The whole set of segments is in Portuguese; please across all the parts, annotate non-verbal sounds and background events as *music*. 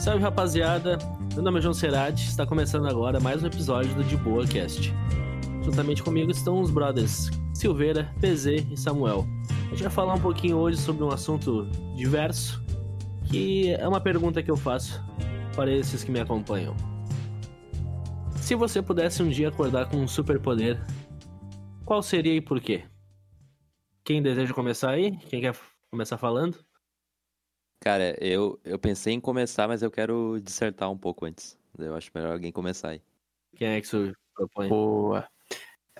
Salve rapaziada, meu nome é João Cerati, está começando agora mais um episódio do De Boa Cast. Juntamente comigo estão os brothers Silveira, PZ e Samuel. A gente vai falar um pouquinho hoje sobre um assunto diverso, que é uma pergunta que eu faço para esses que me acompanham. Se você pudesse um dia acordar com um superpoder, qual seria e por quê? Quem deseja começar aí? Quem quer começar falando? Cara, eu, eu pensei em começar, mas eu quero dissertar um pouco antes. Eu acho melhor alguém começar aí. Quem é que você propõe? Boa.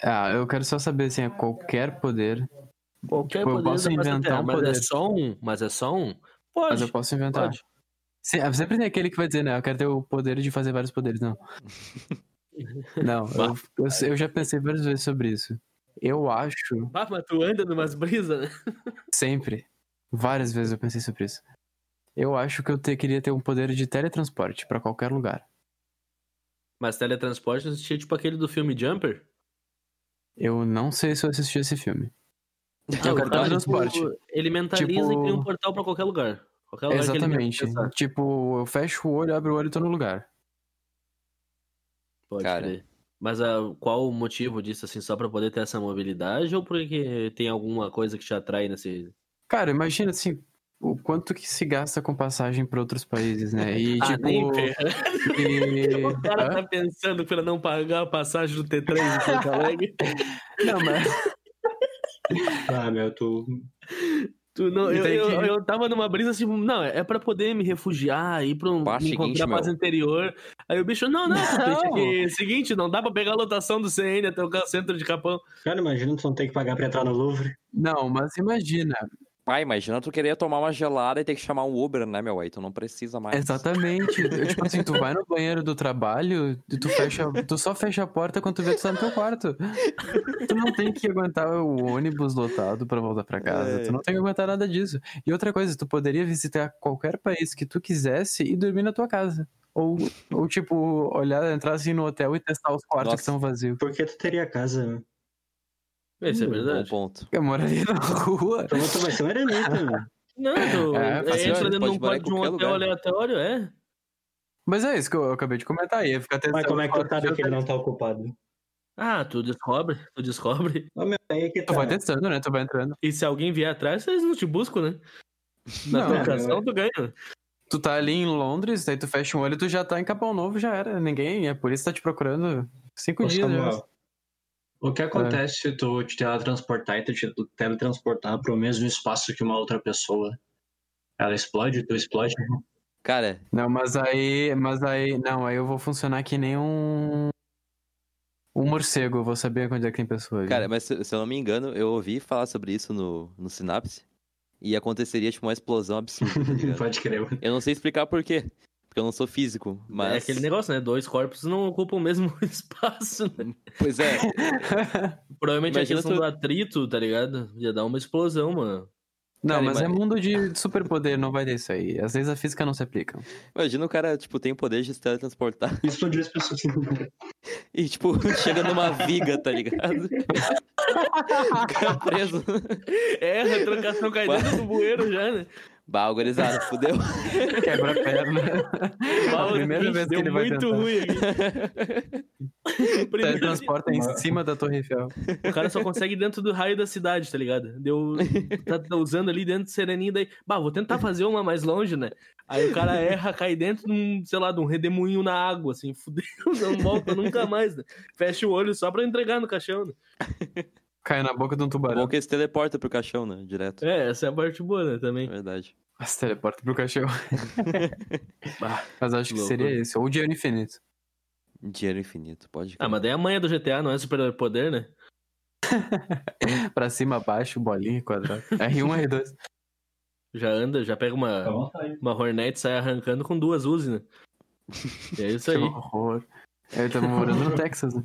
Ah, eu quero só saber assim, é qualquer poder. Qualquer tipo, eu poder posso face da inventar Terra, um mas é poder. só um, mas é só um. Pode. Mas eu posso inventar. Pode. Ah, Sempre tem aquele que vai dizer, né? Eu quero ter o poder de fazer vários poderes. Não. *laughs* Não, eu, eu, eu já pensei várias vezes sobre isso. Eu acho, Ah, mas tu anda numas brisas, né? sempre, várias vezes eu pensei sobre isso. Eu acho que eu te- queria ter um poder de teletransporte pra qualquer lugar. Mas teletransporte assistia tipo aquele do filme Jumper. Eu não sei se eu assisti esse filme. Eu o teletransporte. tipo, ele mentaliza Tipo- e cria um portal pra qualquer lugar. Qualquer lugar Exatamente. Tipo, eu fecho o olho, abro o olho e tô no lugar. Pode Cara. crer. Mas ah, qual o motivo disso, assim, só pra poder ter essa mobilidade ou porque tem alguma coisa que te atrai nesse... Cara, imagina assim, o quanto que se gasta com passagem pra outros países, né? E *laughs* Ah, tipo. nem e- *laughs* O cara Hã? tá pensando pra não pagar a passagem do T3 em Porto Alegre. *laughs* Não, mas. Ah, meu, tu. Tu não, E eu, tem eu, que- eu tava numa brisa assim, não, é pra poder me refugiar, ir pra um Pá, me seguinte, encontrar paz meu. interior. Aí o bicho, não, não, Não. que, seguinte, não dá pra pegar a lotação do CN até o centro de Capão. Cara, imagina tu não ter que pagar pra entrar no Louvre. Não, mas imagina. Pai, imagina tu querer tomar uma gelada e ter que chamar um Uber, né, meu? Aí tu não precisa mais. Exatamente. Eu, tipo assim, tu vai no banheiro do trabalho e tu fecha. Tu só fecha a porta quando tu vê que tu tá no teu quarto. Tu não tem que aguentar o ônibus lotado pra voltar pra casa. É. Tu não tem que aguentar nada disso. E outra coisa, tu poderia visitar qualquer país que tu quisesse e dormir na tua casa. Ou, ou tipo, olhar, entrar assim no hotel e testar os quartos Nossa. que estão vazios. Por que tu teria casa? Isso é Hum, Bom verdade. ponto. Eu moraria na rua. Então tu vai ser um eremita. Não, tu É, faz entra dentro de pode um quarto de um hotel lugar. aleatório, é. Mas é isso que eu acabei de comentar. Ficar testando Mas como é que tu sabe que ele não tá ocupado? Ah, tu descobre, tu descobre. Ô, meu, aí é que Tu tá. vai testando, né? Tu vai entrando. E se alguém vier atrás, eles não te buscam, né? Na Não, trocação, é. tu ganha. Tu tá ali em Londres, daí tu fecha um olho e tu já tá em Capão Novo, já era. Ninguém, a polícia tá te procurando cinco Ô, dias. Né? O que acontece se tu te teletransportar e tu te teletransportar pro mesmo espaço que uma outra pessoa? Ela explode, tu explode? Cara, Não, mas aí. Mas aí. Não, aí eu vou funcionar que nem um. Um morcego, eu vou saber onde é que tem pessoa ali. cara, mas se, se eu não me engano, eu ouvi falar sobre isso no, no Synapse. E aconteceria, tipo, uma explosão absurda, tá? *laughs* Pode crer. Eu não sei explicar por quê. Porque eu não sou físico, mas... É aquele negócio, né? Dois corpos não ocupam o mesmo *laughs* espaço, né? Pois é, *laughs* Provavelmente Imagina a questão tu- do atrito, tá ligado? Ia dar uma explosão, mano. Não, Cara, mas ima- é mundo de superpoder, não vai ter isso aí. Às vezes a física não se aplica. imagina o cara, tipo, tem o poder de se teletransportar Explodiu as pessoas. e, tipo, *laughs* chega numa viga, tá ligado? Fica preso. É, a trocação cai dentro do bueiro já, né? Bah, gurizada, fudeu. *laughs* Quebra a perna. Bah, a primeira vez que ele vai muito tentar. ruim *laughs* Teletransporta em cima da Torre Eiffel. o cara só consegue ir dentro do raio da cidade, tá ligado? Deu, tá, tá usando ali dentro do sereninho, daí, bah, vou tentar fazer uma mais longe, né? Aí o cara erra, cai dentro de um, sei lá, de um redemoinho na água, assim, *laughs* fudeu, não volta nunca mais, né? Fecha o olho só pra entregar no caixão, né? Cai na boca de um Bom tubarão. que ele se teleporta pro caixão, né? Direto. É, essa é a parte boa, né, É também. verdade. Mas teleporta pro cachorro. *laughs* Bah, Mas acho que louco. seria esse. Ou dinheiro infinito. Dinheiro infinito, pode Ah, mas daí a manha do GTA não é super poder, né? *laughs* Pra cima, baixo, bolinha, quadrado. R1, R2. Já anda, já pega uma, uma Hornet e sai arrancando com duas Uzi, né? E é isso Que aí. horror. Ele tá morando no Texas, né?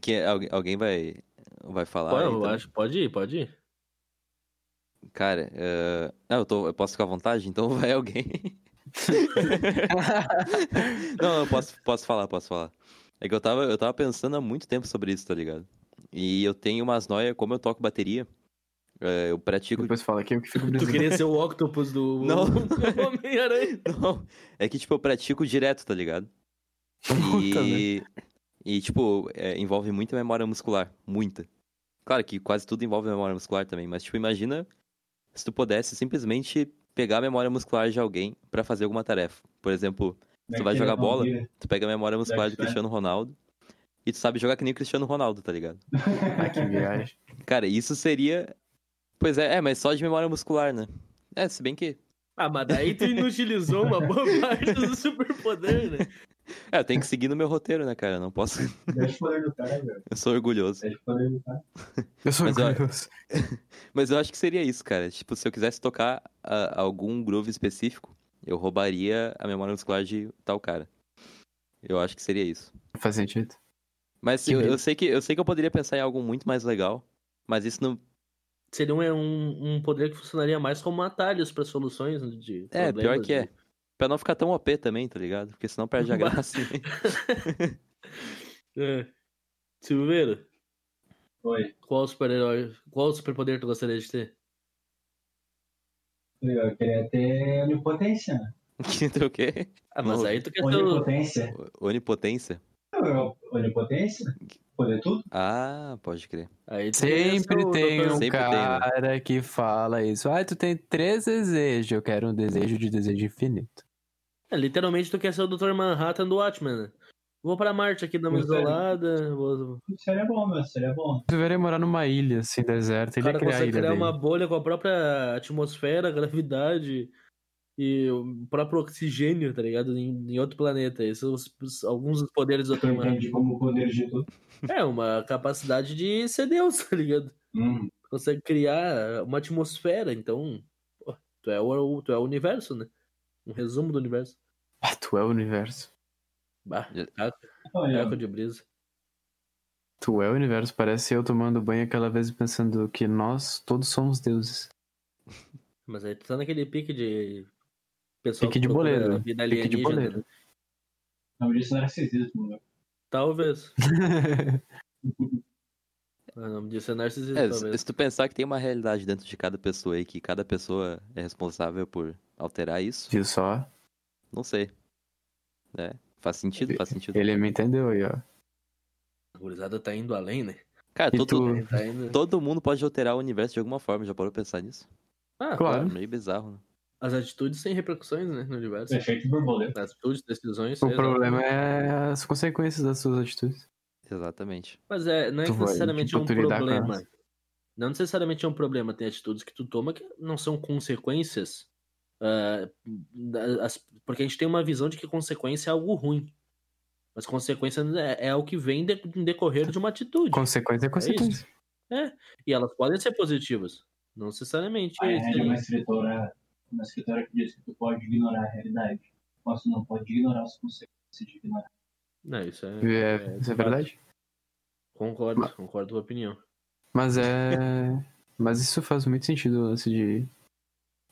Que, alguém, vai, vai falar? Pô, aí eu também? acho, pode ir, pode ir. Cara, eh, não, eu, tô, eu posso ficar à vontade, então *laughs* vai alguém. *laughs* não, eu posso, posso falar, posso falar. É que eu tava, eu tava pensando há muito tempo sobre isso, tá ligado? E eu tenho umas noias, como eu toco bateria, É, eu pratico. Depois fala que eu que fico Tu brisando. queria ser o octopus do, *laughs* Não. Homem-Aranha. Não, é que, tipo, eu pratico direto, tá ligado? E, e tipo, é, envolve muita memória muscular. Muita. Claro que quase tudo envolve memória muscular também, mas, tipo, imagina se tu pudesse simplesmente pegar a memória muscular de alguém pra fazer alguma tarefa. Por exemplo, tu vai jogar bola, tu pega a memória muscular do. Cristiano Ronaldo e tu sabe jogar que nem o Cristiano Ronaldo, tá ligado? *laughs* Ah, que viagem. Cara, isso seria. Pois é, é, mas só de memória muscular, né? É, se bem que. Ah, mas daí tu inutilizou uma boa *laughs* parte do superpoder, né? É, eu tenho que seguir no meu roteiro, né, cara? Eu não posso. Deixa velho. Eu sou orgulhoso. Deixa. Eu sou Mas, orgulhoso. *laughs* Mas eu acho que seria isso, cara. Tipo, se eu quisesse tocar ah, algum groove específico, eu roubaria a memória muscular de tal cara. Eu acho que seria isso. Faz sentido. Mas Que eu, eu sei que eu sei que eu poderia pensar em algo muito mais legal, mas isso não. Seria um, um, poder que funcionaria mais como atalhos pra soluções de É, pior que é. Pra não ficar tão OP também, tá ligado? Porque senão perde a *laughs* graça. *laughs* É. Silveira, Oi. qual super-herói, qual superpoder tu gostaria de ter? Eu queria ter onipotência, né? *laughs* que tem o quê? Ah, mas Não. aí tu quer ter. Onipotência. Onipotência? Onipotência? Poder tudo? Ah, pode crer. Aí Sempre tem Dr. um Sempre tem, né? cara que fala isso. Ah, tu tem três desejos. Eu quero um desejo de desejo infinito. É, literalmente tu quer ser o Dr. Manhattan do Watchmen, né? Vou pra Marte aqui, dar uma é. isolada. Vou... Seria bom, meu. Seria bom. Tu deveria morar numa ilha, assim, deserta. Ele ia cara criar a consegue ilha criar dele. uma bolha com a própria atmosfera, gravidade e o próprio oxigênio, tá ligado? Em, em outro planeta. Esses são os- os- alguns dos poderes do Dr. Manhattan. como poder de tudo. É, uma capacidade de ser Deus, *laughs* tá ligado? Hum. Consegue criar uma atmosfera, então. pô, tu, é o, tu é o universo, né? Um resumo do universo. Ah, tu é o universo. Bah, caco de brisa. Tu é o universo. Parece eu tomando banho aquela vez pensando que nós todos somos deuses. Mas aí tu tá naquele pique de. Pessoal Pique que de boleiro. Vida Pique de boleiro. né? o nome disso é narcisismo, meu. Talvez. *laughs* *laughs* O nome disso é narcisismo, É, se talvez. se tu pensar que tem uma realidade dentro de cada pessoa e que cada pessoa é responsável por alterar isso, Viu só? não sei. É, faz sentido, faz sentido. Ele me entendeu aí, ó. A gurizada tá indo além, né? Cara, todo, tu? Tá indo... todo mundo pode alterar o universo de alguma forma, já parou pra pensar nisso? Ah, Claro. É meio bizarro, né? As atitudes têm repercussões, né, no universo. Efeito borboleta. As atitudes, decisões. O problema é as consequências das suas atitudes. Exatamente. Mas é, não é Tu vai, necessariamente tipo, é um com problema. Não necessariamente é um problema. Tem atitudes que tu toma que não são consequências. ah, as- porque a gente tem uma visão de que consequência é algo ruim. Mas consequência é, é o que vem de- em decorrer de uma atitude. Consequência é consequência. E elas podem ser positivas. Não necessariamente. A Ed é uma escritora, uma escritora que diz que tu pode ignorar a realidade, mas tu não pode ignorar as consequências de ignorar. Não, isso é. É, isso é verdade? Concordo, Mas- concordo com a opinião. Mas é. Mas isso faz muito sentido, o lance de.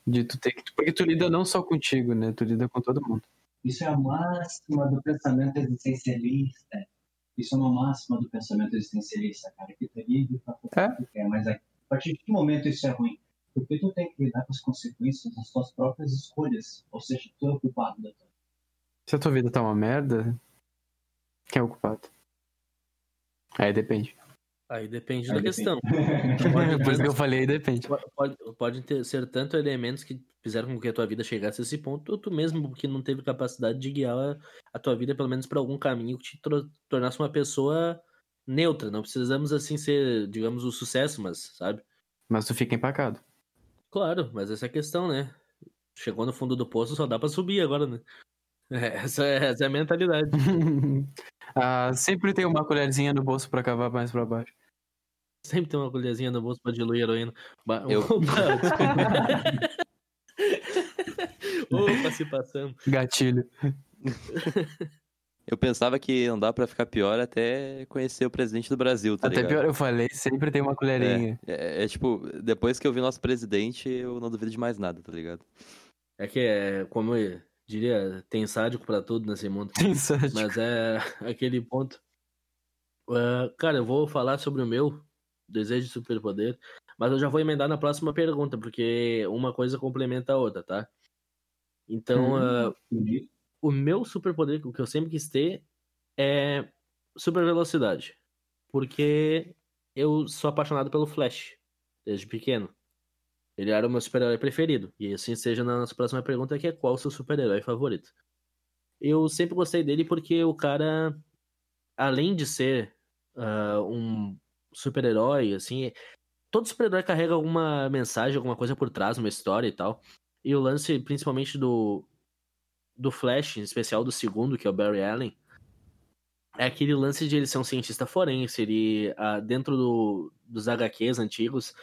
De tu ter que. Porque tu lida não só contigo, né? Tu lida com todo mundo. Isso é a máxima do pensamento existencialista. Isso é uma máxima do pensamento existencialista, cara, que tu é livre pra fazer É? o que tu quer, mas a partir de que momento isso é ruim? Porque tu tem que lidar com as consequências das tuas próprias escolhas, ou seja, tu é o culpado da tua Se a tua vida tá uma merda, quem é o culpado? Aí depende. Aí depende Aí da depende. questão. *laughs* Por isso que eu falei, depende. Pode, pode, ter, ser tanto elementos que fizeram com que a tua vida chegasse a esse ponto, ou tu mesmo que não teve capacidade de guiar a, a tua vida, pelo menos para algum caminho que te tornasse uma pessoa neutra. Não precisamos assim ser, digamos, o sucesso, mas, sabe? Mas tu fica empacado. Claro, mas essa é a questão, né? Chegou no fundo do poço, só dá pra subir agora, né? *laughs* Essa é, essa é a mentalidade. *laughs* ah, sempre tem uma colherzinha no bolso pra cavar mais pra baixo. Sempre tem uma colherzinha no bolso pra diluir heroína. Ba- Eu- *laughs* Opa, Opa, se passando. Gatilho. Eu pensava que não dá pra ficar pior até conhecer o presidente do Brasil, tá Até ligado? pior, eu falei, sempre tem uma colherinha. É, é tipo, depois que eu vi nosso presidente, eu não duvido de mais nada, tá ligado? É que é, como eu diria, tem sádico pra tudo nesse mundo. Inside. Mas é aquele ponto. Ah, cara, eu vou falar sobre o meu desejo de superpoder. Mas eu já vou emendar na próxima pergunta, porque uma coisa complementa a outra, tá? Então, Hum. ah, o meu superpoder, o que eu sempre quis ter, é super velocidade. Porque eu sou apaixonado pelo Flash, desde pequeno. Ele era o meu super-herói preferido. E assim seja na nossa próxima pergunta, que é qual o seu super-herói favorito? Eu sempre gostei dele porque o cara, além de ser ah, um super-herói, assim, todo super-herói carrega alguma mensagem, alguma coisa por trás, uma história e tal. E o lance, principalmente do, do Flash, em especial do segundo, que é o Barry Allen, é aquele lance de ele ser um cientista forense, ele, ah, dentro do, dos HQs antigos,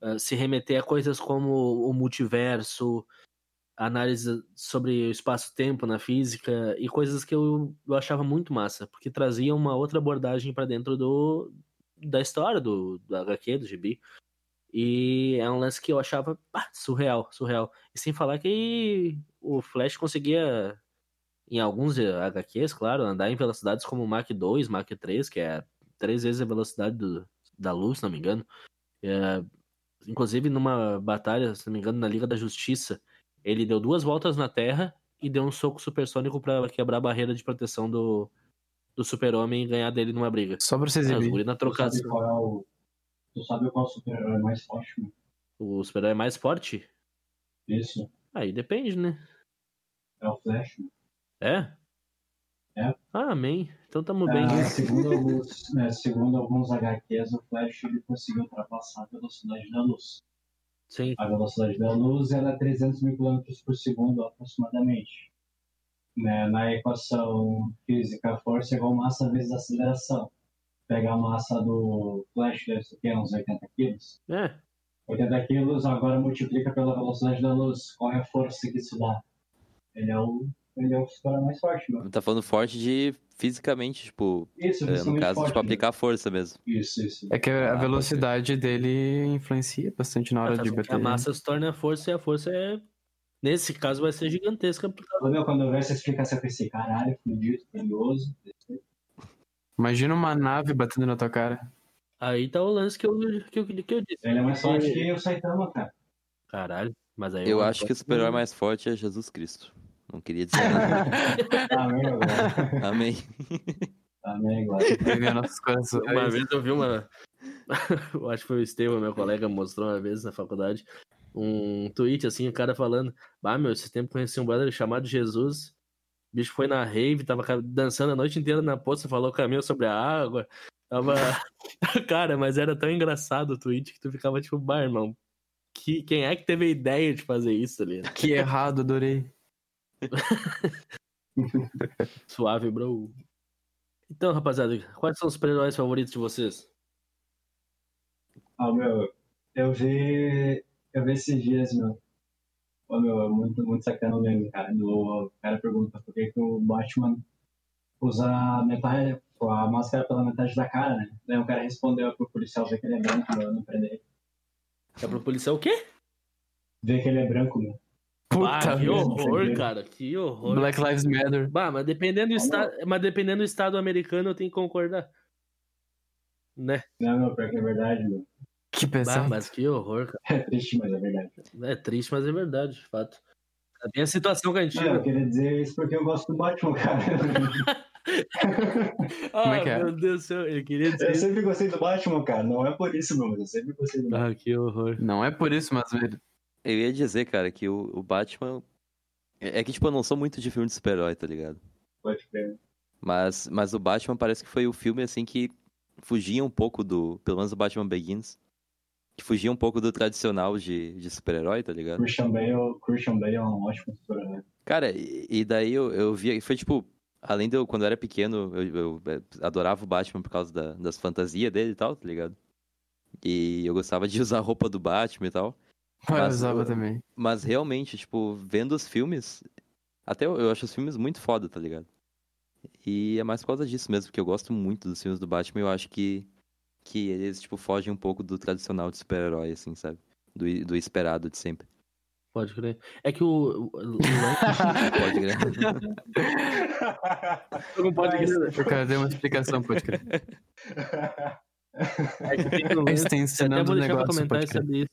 ah, se remeter a coisas como o multiverso, análise sobre o espaço-tempo na física e coisas que eu, eu achava muito massa, porque trazia uma outra abordagem para dentro do, da história do, do HQ, do GB. E é um lance que eu achava pá, surreal, surreal. E sem falar que o Flash conseguia, em alguns HQs, claro, andar em velocidades como Mach 2, Mach 3, que é três vezes a velocidade do- da luz, se não me engano. É, inclusive, numa batalha, se não me engano, na Liga da Justiça, ele deu duas voltas na Terra e deu um soco supersônico pra quebrar a barreira de proteção do, do super-homem e ganhar dele numa briga. Só pra você os exibir. guri na Tu trocada. sabe qual é o. Tu sabe qual é o super-herói mais forte, mano? O super-herói mais forte? Isso. Aí depende, né? É o Flash. mano. É? É. Ah, amém. Então tamo bem. Ah, segundo, alguns, né, segundo alguns HQs, o Flash ele conseguiu ultrapassar a velocidade da luz. Sim. A velocidade da luz ela é 300 mil km por segundo aproximadamente. Né, na equação física, a força é igual massa vezes aceleração. Pega a massa do Flash, deve ser uns 80 quilos. É. 80 quilos, agora multiplica pela velocidade da luz. Qual é a força que isso dá? Ele é o, ele é o super mais forte, mano. Tá falando forte de fisicamente, tipo, Isso, é, no caso, forte, tipo, né? aplicar força mesmo. Isso, isso. É que a Ah, velocidade dele influencia bastante na hora de a bater. massa se torna força e a força é. Nesse caso vai ser gigantesca. Meu, quando eu ver essa explicação, eu pensei, caralho, fudido, curioso. Imagina uma nave batendo na tua cara. Aí tá o lance que eu, que eu, que eu disse. Ele é mais forte que o Saitama, cara. Caralho. Mas aí Eu uma acho que o super-herói mais forte é Jesus Cristo. Não queria dizer nada. *laughs* Amém, agora. Amém. Amém, agora. Uma vez eu vi uma. *laughs* eu acho que foi o Estevam, meu colega, mostrou uma vez na faculdade um tweet assim, o cara falando: Ah, meu, esse tempo conheci um brother chamado Jesus. O bicho foi na rave, tava dançando a noite inteira na poça, falou caminho sobre a água. Tava. *laughs* cara, mas era tão engraçado o tweet que tu ficava tipo, bah, irmão. Que, quem é que teve a ideia de fazer isso ali? Que errado, adorei. *laughs* Suave, bro. Então, rapaziada, quais são os super-heróis favoritos de vocês? Ah, meu, eu vi. Eu vi esses dias, meu. Ô, meu, é muito, muito sacana o meme, cara. Do, o cara pergunta por que, que o Batman usa a metade, a máscara pela metade da cara, né? Daí o cara respondeu pro policial ver que ele é branco, meu, eu não prender. É pro policial o quê? Ver que ele é branco, meu. Ah, Puta que merda, horror, cara. Que horror. Black Lives Matter. Bah, mas dependendo do Ah, estado, mas dependendo do estado americano, eu tenho que concordar. Né? Não, meu, pior que é verdade, meu. Que Bah, pesado. mas que horror, cara. É triste, mas é verdade. É triste, mas é verdade, de fato. Tem a situação Não, eu queria dizer isso porque eu gosto do Batman, cara. *laughs* Ah, é que é? meu Deus do céu, eu queria dizer Eu sempre gostei do Batman, cara. Não é por isso, meu, mas eu sempre gostei do Batman. Ah, que horror. Não é por isso, mas velho. Eu ia dizer, cara, que o, o Batman. É é que, tipo, eu não sou muito de filme de super-herói, tá ligado? Pode crer. Mas, mas o Batman parece que foi o filme, assim, que fugia um pouco do. Pelo menos o Batman Begins. Que fugia um pouco do tradicional de, de super-herói, tá ligado? Christian Bale, Christian Bale é um ótimo super-herói. Cara, e, e daí eu, eu via. Foi tipo. Além de eu, quando eu era pequeno, eu, eu, eh, adorava o Batman por causa da- das fantasias dele e tal, tá ligado? E eu gostava de usar a roupa do Batman e tal. Eu Mas usava o- também. Mas realmente, tipo, vendo os filmes, até eu, eu acho os filmes muito foda, tá ligado? E é mais por causa disso mesmo, porque eu gosto muito dos filmes do Batman e eu acho que, que eles, tipo, fogem um pouco do tradicional de super-herói, assim, sabe? Do, do esperado de sempre. Pode crer. É que o. *laughs* Pode crer. não pode Mas- crer. O cara deu uma explicação, pode crer. *laughs* É que lance- tá Até vou o deixar pra negócio, comentar pode crer. sobre isso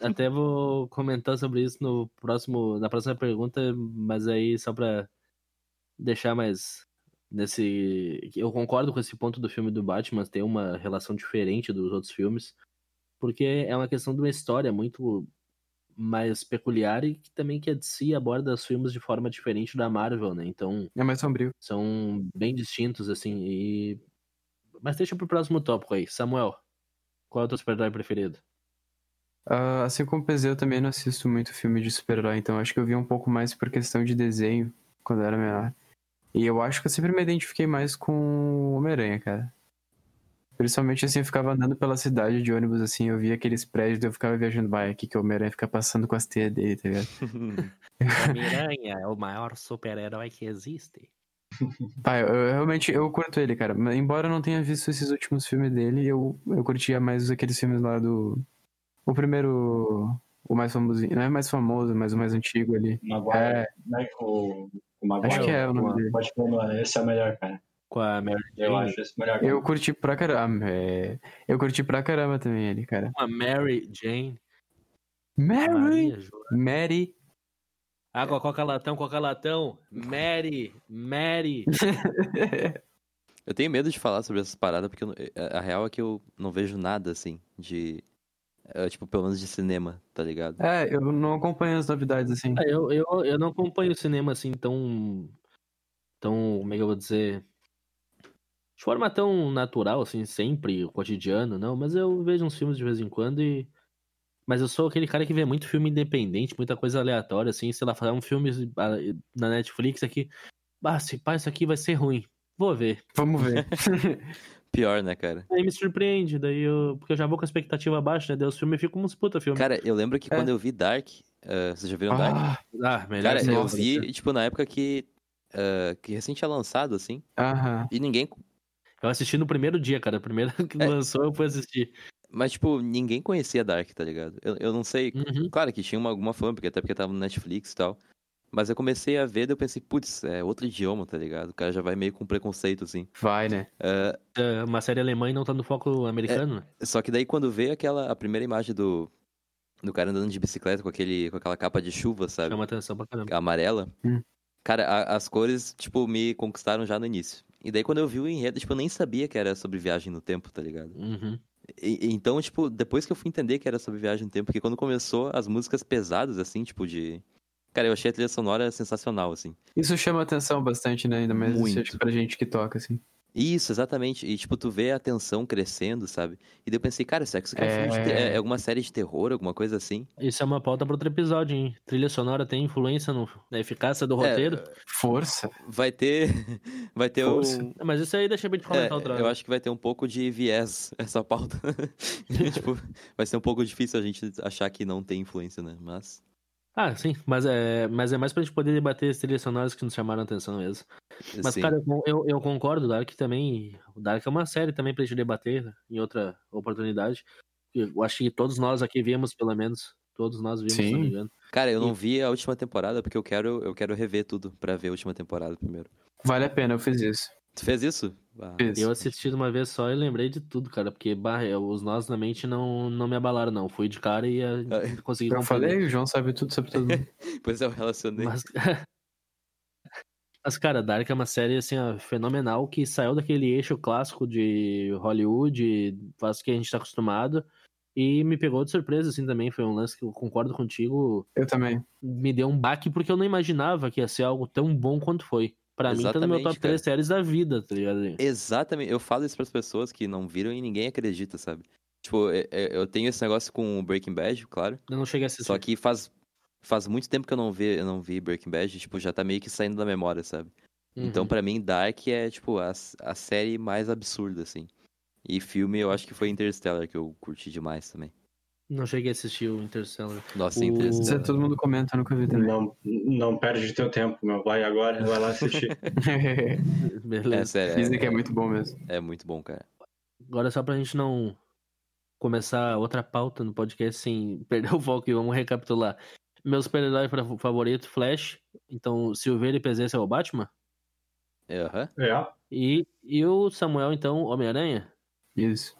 Até vou comentar sobre isso no próximo, na próxima pergunta, mas aí só pra deixar mais nesse. Eu concordo com esse ponto do filme do Batman ter uma relação diferente dos outros filmes, porque é uma questão de uma história muito mais peculiar e que também que a DC aborda os filmes de forma diferente da Marvel, né? Então É mais sombrio. são bem distintos, assim, e... Mas deixa pro próximo tópico aí. Samuel, qual é o teu super-herói preferido? Ah, assim como o PZ, eu também não assisto muito filme de super-herói, então acho que eu vi um pouco mais por questão de desenho quando eu era menor. E eu acho que eu sempre me identifiquei mais com o Homem-Aranha, cara. Principalmente assim, eu ficava andando pela cidade de ônibus, assim, eu via aqueles prédios, eu ficava viajando, vai, aqui que o Homem-Aranha fica passando com as teias dele, tá ligado? *laughs* Homem-Aranha é o maior super-herói que existe. *laughs* Pai, eu, eu realmente, eu curto ele, cara. Embora eu não tenha visto esses últimos filmes dele, eu, eu curtia mais aqueles filmes lá do... O primeiro... O mais famosinho, não é mais famoso, mas o mais antigo ali. Maguire. É, Não é o, o Maguire. acho que é o nome dele. Pode mano. Esse é o melhor, cara. Com a Mary Eu Jane. acho esse melhor. Eu curti pra caramba. é, Eu curti pra caramba também ele, cara. Com a Mary Jane. Mary! Maria Mary! Água, coca-latão, coca-latão. Mary, Mary. *laughs* Eu tenho medo de falar sobre essas paradas, porque eu a real é que eu não vejo nada, assim, de. É, tipo, pelo menos de cinema, tá ligado? É, eu não acompanho as novidades assim. Ah, eu, eu, eu não acompanho o cinema assim tão. tão. como é que eu vou dizer? De forma tão natural, assim, sempre, cotidiano, não. Mas eu vejo uns filmes de vez em quando e. Mas eu sou aquele cara que vê muito filme independente, muita coisa aleatória, assim, sei lá, falar um filme ah, na Netflix aqui. Ah, se pá, isso aqui vai ser ruim. Vou ver. Vamos ver. *laughs* Pior, né, cara? Aí me surpreende, daí eu. Porque eu já vou com a expectativa baixa, né? Daí os filmes ficam uns puta filme. Cara, eu lembro que É. quando eu vi Dark. eh, vocês já viram Dark? ah, Ah, melhor Cara, ser eu vi, tipo, na época que. eh, que recém tinha lançado, assim. aham. E ninguém. Eu assisti no primeiro dia, cara. Primeiro *laughs* que É. lançou, eu fui assistir. Mas, tipo, ninguém conhecia Dark, tá ligado? Eu, eu não sei. Uhum. Claro que tinha uma, alguma fã, porque até porque tava no Netflix e tal. Mas eu comecei a ver, daí eu pensei, putz, é outro idioma, tá ligado? O cara já vai meio com preconceito, assim. Vai, né? É uma série alemã e não tá no foco americano, né? Só que daí quando veio aquela, a primeira imagem do, do cara andando de bicicleta com, aquele, com aquela capa de chuva, sabe? Chama atenção pra caramba. Amarela. Hum. Cara, a- as cores, tipo, me conquistaram já no início. E daí quando eu vi o enredo, tipo, eu nem sabia que era sobre viagem no tempo, tá ligado? Uhum. E então, tipo, depois que eu fui entender que era sobre viagem no tempo, porque quando começou as músicas pesadas, assim, tipo, de... Cara, eu achei a trilha sonora sensacional, assim. Isso chama atenção bastante, né? Ainda mais Muito. pra gente que toca, assim. Isso, exatamente. E, tipo, tu vê a tensão crescendo, sabe? E daí eu pensei, cara, será que isso aqui é, um filme de te- É. é alguma série de terror, alguma coisa assim? Isso é uma pauta pra outro episódio, hein? Trilha sonora tem influência no- na eficácia do É, roteiro. Força. Vai ter. *laughs* Vai ter Força. um. Mas isso aí deixa bem de É, comentar outra eu acho que vai ter um pouco de viés *laughs* essa pauta. *laughs* tipo, vai ser um pouco difícil a gente achar que não tem influência, né? Mas. Ah, sim, mas é, mas é mais pra gente poder debater as trilhas sonoras que nos chamaram a atenção mesmo. Mas, sim. cara, eu, eu, concordo, o Dark também. O Dark é uma série também pra gente debater em outra oportunidade. Eu acho que todos nós aqui vimos, pelo menos. Todos nós vimos, se não me Sim. engano. Cara, eu não vi a última temporada porque eu quero, eu quero rever tudo pra ver a última temporada primeiro. Vale a pena, eu fiz isso. Tu fez isso? Ah. Eu assisti de uma vez só e lembrei de tudo, cara, porque bah, eu- os nós na mente não, não me abalaram, não. Fui de cara e ah, *laughs* consegui Eu compreender. falei, o João sabe tudo sobre todo mundo. *laughs* Pois é, eu relacionei. Mas, *laughs* mas, cara, Dark é uma série assim, ó, fenomenal que saiu daquele eixo clássico de Hollywood, faz o que a gente tá acostumado. E me pegou de surpresa, assim, também. Foi um lance que eu concordo contigo. Eu também. Me deu um baque porque eu não imaginava que ia ser algo tão bom quanto foi. Pra mim, tá no meu Exatamente, top cara. 3 séries da vida, tá ligado? Exatamente. Eu falo isso pras pessoas que não viram e ninguém acredita, sabe? Tipo, é- é- eu tenho esse negócio com o Breaking Bad, claro. Eu não cheguei a assistir. Só que faz, faz muito tempo que eu não vi, eu não vi Breaking Bad, tipo, já tá meio que saindo da memória, sabe? Então, Uhum. pra mim, Dark é, tipo, a, a série mais absurda, assim. E filme, eu acho que foi Interstellar, que eu curti demais também. Não cheguei a assistir o Interstellar. Nossa, O- é Interstellar. todo mundo comenta, eu nunca vi também. Não, não perde teu tempo, meu. Vai agora, vai lá assistir. *laughs* É, Beleza. sério, Dizem é, que é muito bom mesmo. é muito bom, cara. Agora, só pra gente não começar outra pauta no podcast sem *laughs* perder o foco, e vamos recapitular. Meu super-herói fa- favorito, Flash. Então, Silveira e Presença é o Batman? Aham. É. E, e o Samuel, então, Homem-Aranha? Isso.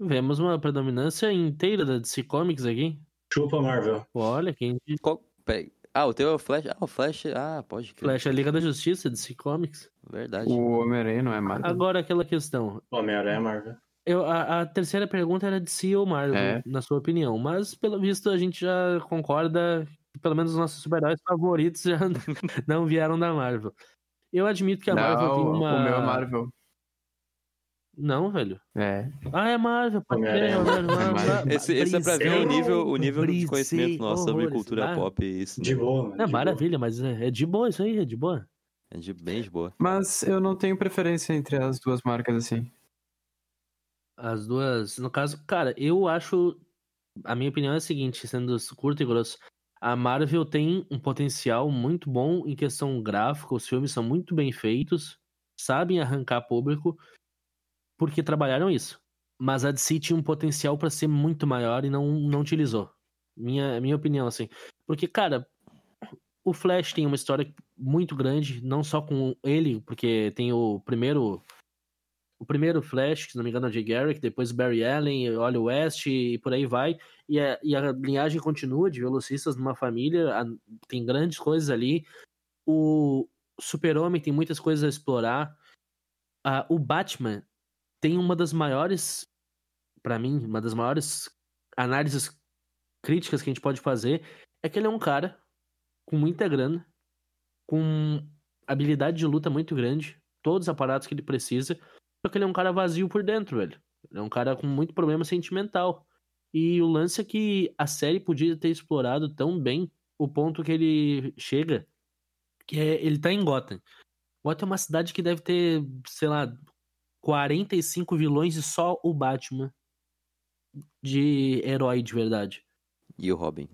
Vemos uma predominância inteira da DC Comics aqui. Chupa, Marvel. Olha, quem. Qual... peraí. Ah, o teu é o Flash. Ah, o Flash. Ah, pode crer. Flash é a Liga da Justiça, DC Comics. Verdade. O Homem-Aranha não é Marvel. Agora aquela questão. Homem-Aranha é Marvel. Eu, a, a terceira pergunta era de si ou Marvel, É. na sua opinião. Mas, pelo visto, a gente já concorda que pelo menos os nossos super-heróis favoritos já *laughs* não vieram da Marvel. Eu admito que a Marvel não, tem uma. o meu é Marvel. Não, velho. É. Ah, é Marvel, pode crer. Homem-Aranha. Marvel, Marvel, Marvel. Marvel. Esse, esse é pra ver o nível, o nível de conhecimento nosso sobre cultura Ah, pop e isso. De boa, mano. É de maravilha, mas é, é de boa isso aí, é de boa. É de, bem de boa. Mas eu não tenho preferência entre as duas marcas assim. As duas, no caso, cara, eu acho. A minha opinião é a seguinte, sendo curto e grosso. A Marvel tem um potencial muito bom em questão gráfica, os filmes são muito bem feitos, sabem arrancar público, porque trabalharam isso. Mas a DC tinha um potencial pra ser muito maior e não, não utilizou. Minha, minha opinião, assim. Porque, cara, o Flash tem uma história muito grande, não só com ele, porque tem o primeiro o primeiro Flash, que se não me engano é o Jay Garrick, depois Barry Allen, Wally West e por aí vai. E a, e a linhagem continua de velocistas numa família, a- tem grandes coisas ali. O Super-Homem tem muitas coisas a explorar. Ah, o Batman tem uma das maiores, pra mim, uma das maiores análises críticas que a gente pode fazer é que ele é um cara com muita grana, com habilidade de luta muito grande, todos os aparatos que ele precisa, só que ele é um cara vazio por dentro, velho. Ele é um cara com muito problema sentimental. E o lance é que a série podia ter explorado tão bem o ponto que ele chega, que é ele tá em Gotham. Gotham é uma cidade que deve ter, sei lá, 45 vilões e só o Batman de herói de verdade. E o Robin.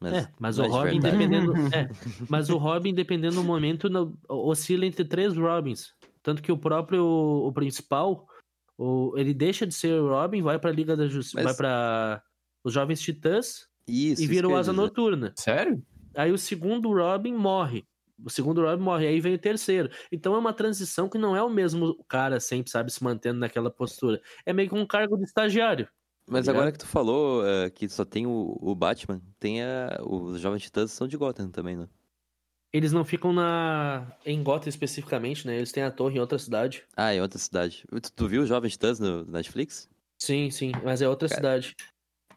Mas, é, mas o de Robin, verdade. dependendo. *laughs* é, mas o Robin, dependendo do momento, no- oscila entre três Robins. Tanto que o próprio o principal, o, ele deixa de ser o Robin, vai pra Liga da Justiça, Mas- vai pra os Jovens Titãs Isso, e vira o Asa. Noturna. Sério? Aí o segundo Robin morre. O segundo Robin morre, aí vem o terceiro. Então é uma transição que não é o mesmo cara sempre, sabe, se mantendo naquela postura. É meio que um cargo de estagiário. Mas ligado? agora que tu falou eh, que só tem o, o Batman, tem a, os Jovens Titãs são de Gotham também, né? Eles não ficam na em Gotham especificamente, né? Eles têm a torre em outra cidade. Ah, em outra cidade. Tu, tu viu os Jovens Titãs no Netflix? Sim, sim, mas é outra Cara- cidade.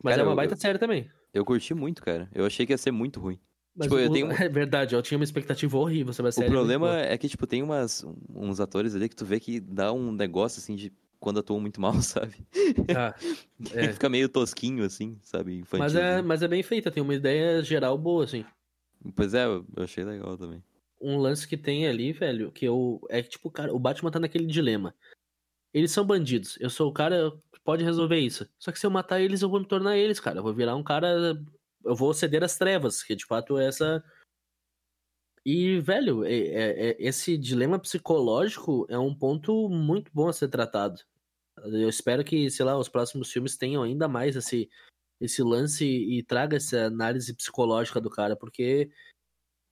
Mas cara, é uma baita eu- série também. Eu curti muito, cara. Eu achei que ia ser muito ruim. Mas Tipo, eu tenho- *laughs* É verdade, eu tinha uma expectativa horrível sobre a série. o problema é que, tipo, tem umas, uns atores ali que tu vê que dá um negócio, assim, de quando atuam muito mal, *laughs* sabe? Ah, é. Fica meio tosquinho, assim, sabe? Infantil. mas, é, mas é bem feita, tem uma ideia geral boa, assim. Pois é, eu eu achei legal também. Um lance que tem ali, velho, que eu. É que, tipo, cara, o Batman tá naquele dilema. Eles são bandidos. Eu sou o cara que pode resolver isso. Só que se eu matar eles, eu vou me tornar eles, cara. Eu vou virar um cara. Eu vou ceder às trevas, que de fato é essa. E, velho, é- é- é- esse dilema psicológico é um ponto muito bom a ser tratado. Eu espero que, sei lá, os próximos filmes tenham ainda mais esse, esse lance e traga essa análise psicológica do cara, porque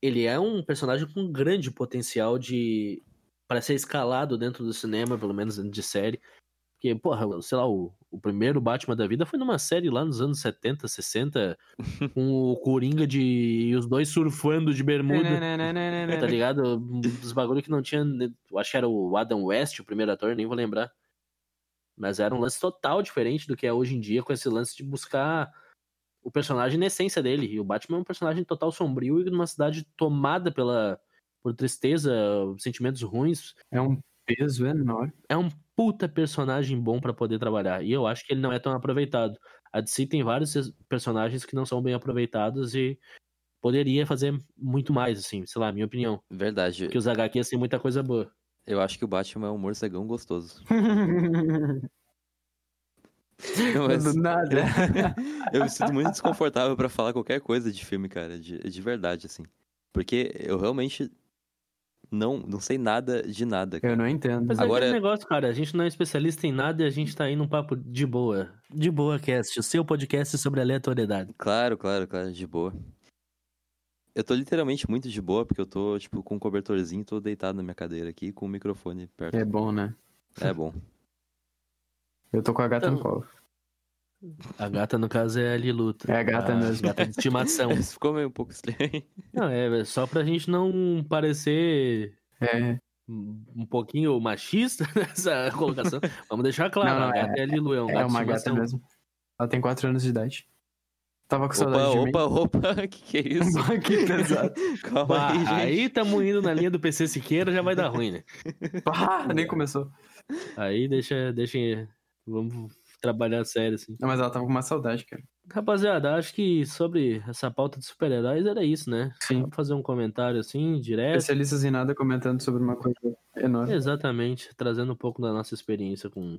ele é um personagem com grande potencial de para ser escalado dentro do cinema, pelo menos dentro de série. Porque, porra, sei lá, o, o primeiro Batman da vida foi numa série lá nos anos 70, 60, *laughs* com o Coringa de. e os dois surfando de bermuda. Tá ligado? Os bagulho que não tinha. Eu acho que era o Adam West, o primeiro ator, nem vou lembrar. Mas era um lance total diferente do que é hoje em dia, com esse lance de buscar o personagem na essência dele. E o Batman é um personagem total sombrio e numa cidade tomada pela por tristeza, sentimentos ruins. É um peso enorme. É um puta personagem bom pra poder trabalhar. E eu acho que ele não é tão aproveitado. A DC tem vários personagens que não são bem aproveitados e poderia fazer muito mais, assim, sei lá, minha opinião. Verdade. Porque os HQs têm muita coisa boa. Eu acho que o Batman é um morcegão gostoso. *laughs* Mas Do nada. *laughs* eu me sinto muito desconfortável pra falar qualquer coisa de filme, cara. De, de verdade, assim. Porque eu realmente não, não sei nada de nada. cara. Eu não entendo. Mas Agora- é aquele negócio, cara, a gente não é especialista em nada e a gente tá aí num papo de boa. De boa cast, o seu podcast sobre aleatoriedade. Claro, claro, claro, de boa. Eu tô literalmente muito de boa, porque eu tô, tipo, com um cobertorzinho, tô deitado na minha cadeira aqui, com o microfone perto. É bom, né? É bom. Eu tô com a gata no Então- colo. A gata, no caso, é a Liluta. É a gata mesmo. Gata de estimação. *laughs* Isso ficou meio um pouco estranho. Não, é só pra gente não parecer É, um pouquinho machista *laughs* nessa colocação. Vamos deixar claro, Não, não, a gata é, a Lilu, é um é gato de uma gata mesmo. Ela tem 4 anos de idade. Tava com saudade Opa, de opa, opa, *laughs* que que é isso? mim. que pesado. Calma Bah, aí, gente. aí tamo indo na linha do PC Siqueira, já vai dar ruim, né? Ah, nem começou. Aí deixa, deixa. Vamos trabalhar sério, assim. Não, mas ela tava com uma saudade, cara. Rapaziada, acho que sobre essa pauta de super-heróis era isso, né? Sim. Fazer um comentário assim, direto. Especialistas em nada comentando sobre uma coisa enorme. Exatamente, trazendo um pouco da nossa experiência com.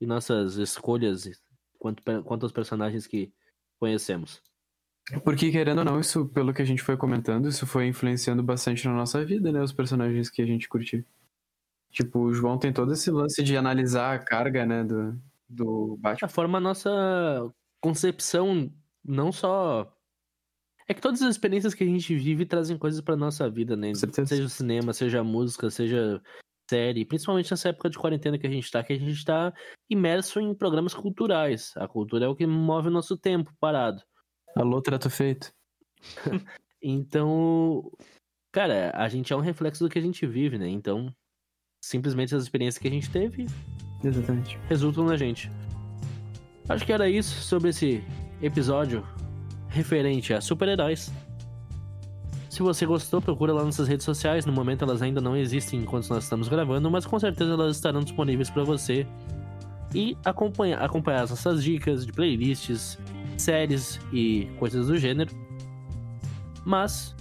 E nossas escolhas quanto, quanto aos personagens que conhecemos. Porque, querendo ou não, isso, pelo que a gente foi comentando, isso foi influenciando bastante na nossa vida, né? Os personagens que a gente curtiu. Tipo, o João tem todo esse lance de analisar a carga, né, do, do A Batman. forma a nossa concepção, não só. É que todas as experiências que a gente vive trazem coisas pra nossa vida, né? Seja o cinema, seja a música, seja série, principalmente nessa época de quarentena que a gente tá, que a gente tá imerso em programas culturais. A cultura é o que move o nosso tempo parado. Alô, trato feito. *laughs* Então, cara, a gente é um reflexo do que a gente vive, né? Então, simplesmente as experiências que a gente teve Exatamente. resultam na gente. Acho que era isso sobre esse episódio referente a super-heróis. Se você gostou, procura lá nossas redes sociais. No momento elas ainda não existem enquanto nós estamos gravando, mas com certeza elas estarão disponíveis para você. E acompanhar, acompanhar as nossas dicas de playlists, séries e coisas do gênero. Mas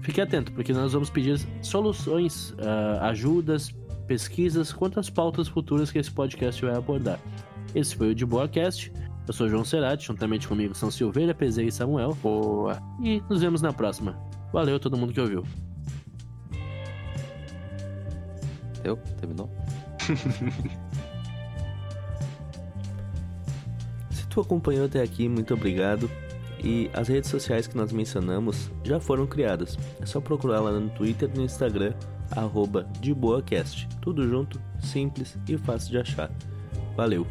fique atento, porque nós vamos pedir soluções, ah, ajudas, pesquisas quanto às pautas futuras que esse podcast vai abordar. Esse foi o De Boa Cast. Eu sou o João Cerati, juntamente comigo são Silveira, PZ e Samuel. Boa. E nos vemos na próxima. Valeu a todo mundo que ouviu. Deu? Terminou? *laughs* Se tu acompanhou até aqui, muito obrigado. E as redes sociais que nós mencionamos já foram criadas. É só procurar lá no Twitter e no Instagram, arroba de boacast. Tudo junto, simples e fácil de achar. Valeu!